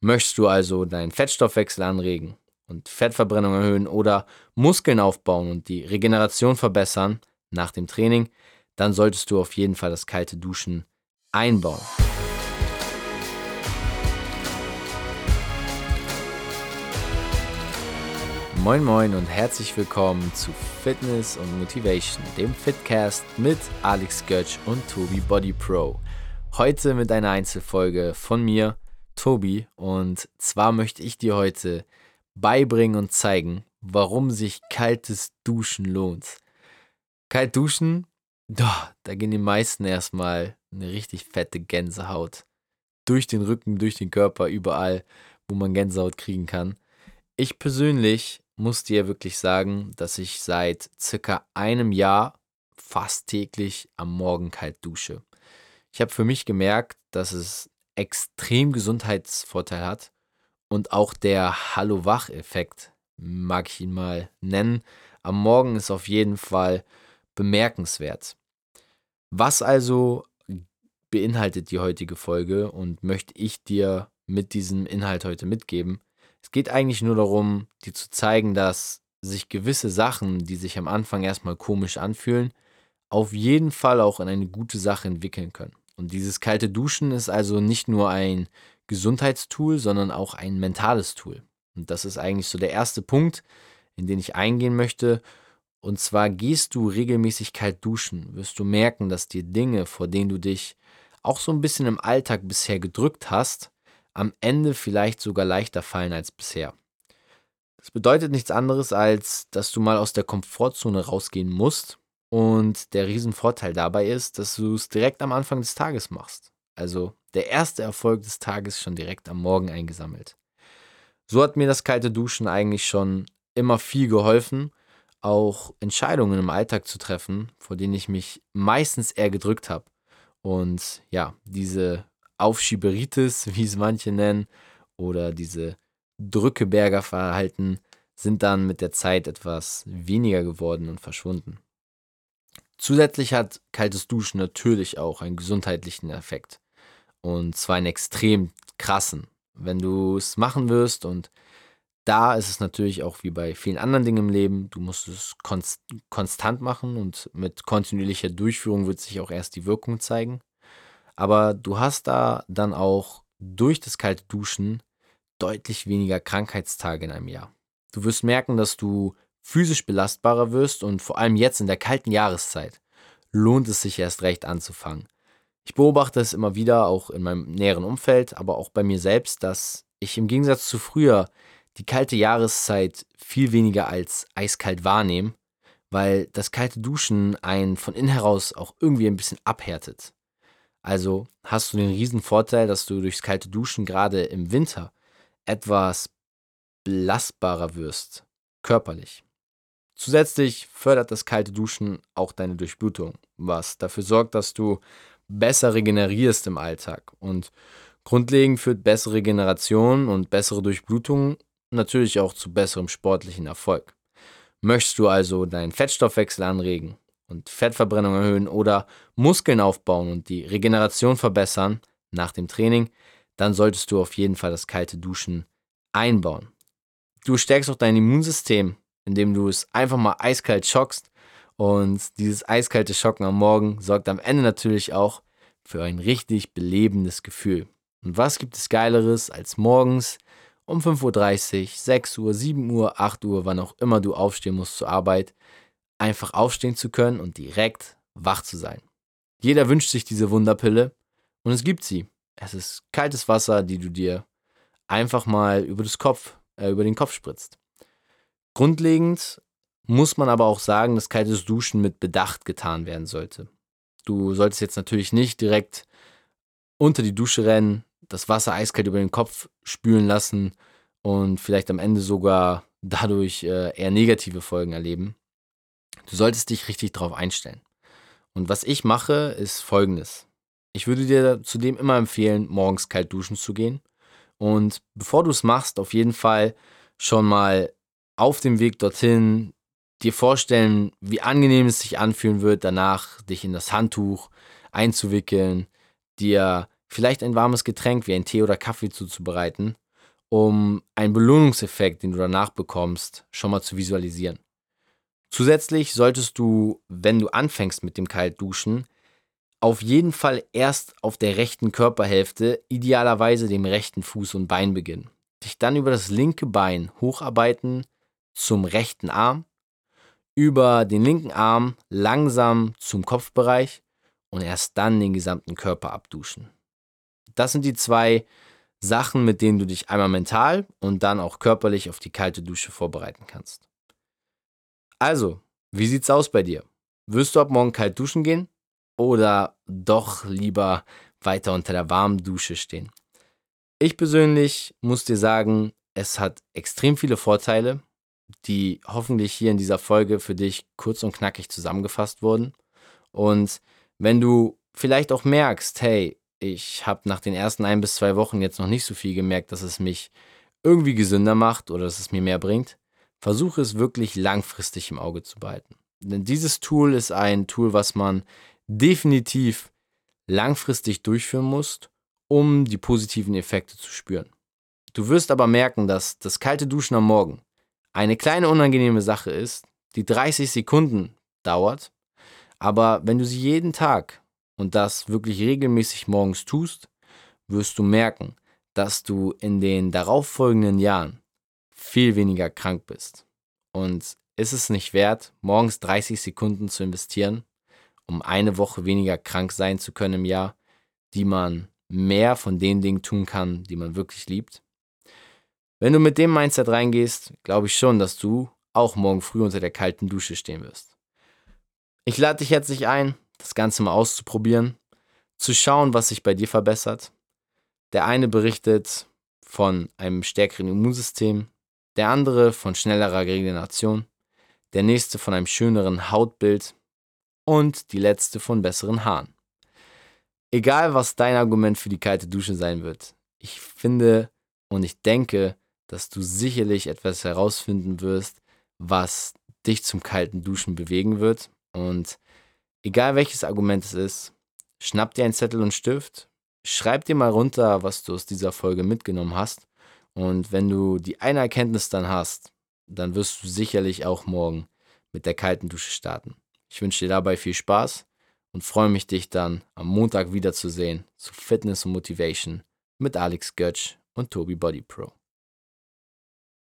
Möchtest du also deinen Fettstoffwechsel anregen und Fettverbrennung erhöhen oder Muskeln aufbauen und die Regeneration verbessern nach dem Training, dann solltest du auf jeden Fall das kalte Duschen einbauen. Moin Moin und herzlich willkommen zu Fitness und Motivation, dem Fitcast mit Alex Götsch und Tobi Body Pro. Heute mit einer Einzelfolge von mir, Tobi, und zwar möchte ich dir heute beibringen und zeigen, warum sich kaltes Duschen lohnt. Kalt duschen, da gehen die meisten erstmal eine richtig fette Gänsehaut. Durch den Rücken, durch den Körper, überall, wo man Gänsehaut kriegen kann. Ich persönlich muss dir wirklich sagen, dass ich seit circa einem Jahr fast täglich am Morgen kalt dusche. Ich habe für mich gemerkt, dass es extrem Gesundheitsvorteil hat und auch der Hallo-Wach-Effekt, mag ich ihn mal nennen, am Morgen ist auf jeden Fall bemerkenswert. Was also beinhaltet die heutige Folge und möchte ich dir mit diesem Inhalt heute mitgeben? Es geht eigentlich nur darum, dir zu zeigen, dass sich gewisse Sachen, die sich am Anfang erstmal komisch anfühlen, auf jeden Fall auch in eine gute Sache entwickeln können. Und dieses kalte Duschen ist also nicht nur ein Gesundheitstool, sondern auch ein mentales Tool. Und das ist eigentlich so der erste Punkt, in den ich eingehen möchte. Und zwar gehst du regelmäßig kalt duschen, wirst du merken, dass dir Dinge, vor denen du dich auch so ein bisschen im Alltag bisher gedrückt hast, am Ende vielleicht sogar leichter fallen als bisher. Das bedeutet nichts anderes, als dass du mal aus der Komfortzone rausgehen musst und der Riesenvorteil dabei ist, dass du es direkt am Anfang des Tages machst. Also der erste Erfolg des Tages schon direkt am Morgen eingesammelt. So hat mir das kalte Duschen eigentlich schon immer viel geholfen, auch Entscheidungen im Alltag zu treffen, vor denen ich mich meistens eher gedrückt habe. Und ja, diese Aufschieberitis, wie es manche nennen, oder diese Drückeberger Verhalten sind dann mit der Zeit etwas weniger geworden und verschwunden. Zusätzlich hat kaltes Duschen natürlich auch einen gesundheitlichen Effekt. Und zwar einen extrem krassen. Wenn du es machen wirst und da ist es natürlich auch wie bei vielen anderen Dingen im Leben, du musst es konst konstant machen und mit kontinuierlicher Durchführung wird sich auch erst die Wirkung zeigen. Aber du hast da dann auch durch das kalte Duschen deutlich weniger Krankheitstage in einem Jahr. Du wirst merken, dass du physisch belastbarer wirst und vor allem jetzt in der kalten Jahreszeit lohnt es sich erst recht anzufangen. Ich beobachte es immer wieder, auch in meinem näheren Umfeld, aber auch bei mir selbst, dass ich im Gegensatz zu früher die kalte Jahreszeit viel weniger als eiskalt wahrnehme, weil das kalte Duschen einen von innen heraus auch irgendwie ein bisschen abhärtet. Also hast du den riesen Vorteil, dass du durchs kalte Duschen gerade im Winter etwas belastbarer wirst, körperlich. Zusätzlich fördert das kalte Duschen auch deine Durchblutung, was dafür sorgt, dass du besser regenerierst im Alltag. Und grundlegend führt bessere Regeneration und bessere Durchblutung natürlich auch zu besserem sportlichen Erfolg. Möchtest du also deinen Fettstoffwechsel anregen und Fettverbrennung erhöhen oder Muskeln aufbauen und die Regeneration verbessern nach dem Training, dann solltest du auf jeden Fall das kalte Duschen einbauen. Du stärkst auch dein Immunsystem indem du es einfach mal eiskalt schockst. Und dieses eiskalte Schocken am Morgen sorgt am Ende natürlich auch für ein richtig belebendes Gefühl. Und was gibt es Geileres als morgens um 5.30 Uhr, 6 Uhr, 7 Uhr, 8 Uhr, wann auch immer du aufstehen musst zur Arbeit, einfach aufstehen zu können und direkt wach zu sein. Jeder wünscht sich diese Wunderpille und es gibt sie. Es ist kaltes Wasser, die du dir einfach mal über, Kopf, äh, über den Kopf spritzt. Grundlegend muss man aber auch sagen, dass kaltes Duschen mit Bedacht getan werden sollte. Du solltest jetzt natürlich nicht direkt unter die Dusche rennen, das Wasser eiskalt über den Kopf spülen lassen und vielleicht am Ende sogar dadurch äh, eher negative Folgen erleben. Du solltest dich richtig darauf einstellen. Und was ich mache, ist folgendes. Ich würde dir zudem immer empfehlen, morgens kalt duschen zu gehen. Und bevor du es machst, auf jeden Fall schon mal auf dem Weg dorthin dir vorstellen, wie angenehm es sich anfühlen wird, danach dich in das Handtuch einzuwickeln, dir vielleicht ein warmes Getränk wie ein Tee oder Kaffee zuzubereiten um einen Belohnungseffekt, den du danach bekommst, schon mal zu visualisieren. Zusätzlich solltest du, wenn du anfängst mit dem Kaltduschen, auf jeden Fall erst auf der rechten Körperhälfte, idealerweise dem rechten Fuß und Bein beginnen. Dich dann über das linke Bein hocharbeiten zum rechten Arm, über den linken Arm langsam zum Kopfbereich und erst dann den gesamten Körper abduschen. Das sind die zwei Sachen, mit denen du dich einmal mental und dann auch körperlich auf die kalte Dusche vorbereiten kannst. Also, wie sieht's aus bei dir? Wirst du ab morgen kalt duschen gehen oder doch lieber weiter unter der warmen Dusche stehen? Ich persönlich muss dir sagen, es hat extrem viele Vorteile, die hoffentlich hier in dieser Folge für dich kurz und knackig zusammengefasst wurden. Und wenn du vielleicht auch merkst, hey, ich habe nach den ersten ein bis zwei Wochen jetzt noch nicht so viel gemerkt, dass es mich irgendwie gesünder macht oder dass es mir mehr bringt, versuche es wirklich langfristig im Auge zu behalten. Denn dieses Tool ist ein Tool, was man definitiv langfristig durchführen muss, um die positiven Effekte zu spüren. Du wirst aber merken, dass das kalte Duschen am Morgen eine kleine unangenehme Sache ist, die 30 Sekunden dauert, aber wenn du sie jeden Tag und das wirklich regelmäßig morgens tust, wirst du merken, dass du in den darauffolgenden Jahren viel weniger krank bist. Und ist es nicht wert, morgens 30 Sekunden zu investieren, um eine Woche weniger krank sein zu können im Jahr, die man mehr von den Dingen tun kann, die man wirklich liebt? Wenn du mit dem Mindset reingehst, glaube ich schon, dass du auch morgen früh unter der kalten Dusche stehen wirst. Ich lade dich herzlich ein, das Ganze mal auszuprobieren, zu schauen, was sich bei dir verbessert. Der eine berichtet von einem stärkeren Immunsystem, der andere von schnellerer Regeneration, der nächste von einem schöneren Hautbild und die letzte von besseren Haaren. Egal, was dein Argument für die kalte Dusche sein wird, ich finde und ich denke, dass du sicherlich etwas herausfinden wirst, was dich zum kalten Duschen bewegen wird. Und Egal welches Argument es ist, schnapp dir einen Zettel und Stift, schreib dir mal runter, was du aus dieser Folge mitgenommen hast. Und wenn du die eine Erkenntnis dann hast, dann wirst du sicherlich auch morgen mit der kalten Dusche starten. Ich wünsche dir dabei viel Spaß und freue mich, dich dann am Montag wiederzusehen zu Fitness und Motivation mit Alex Götsch und Tobi Body Pro.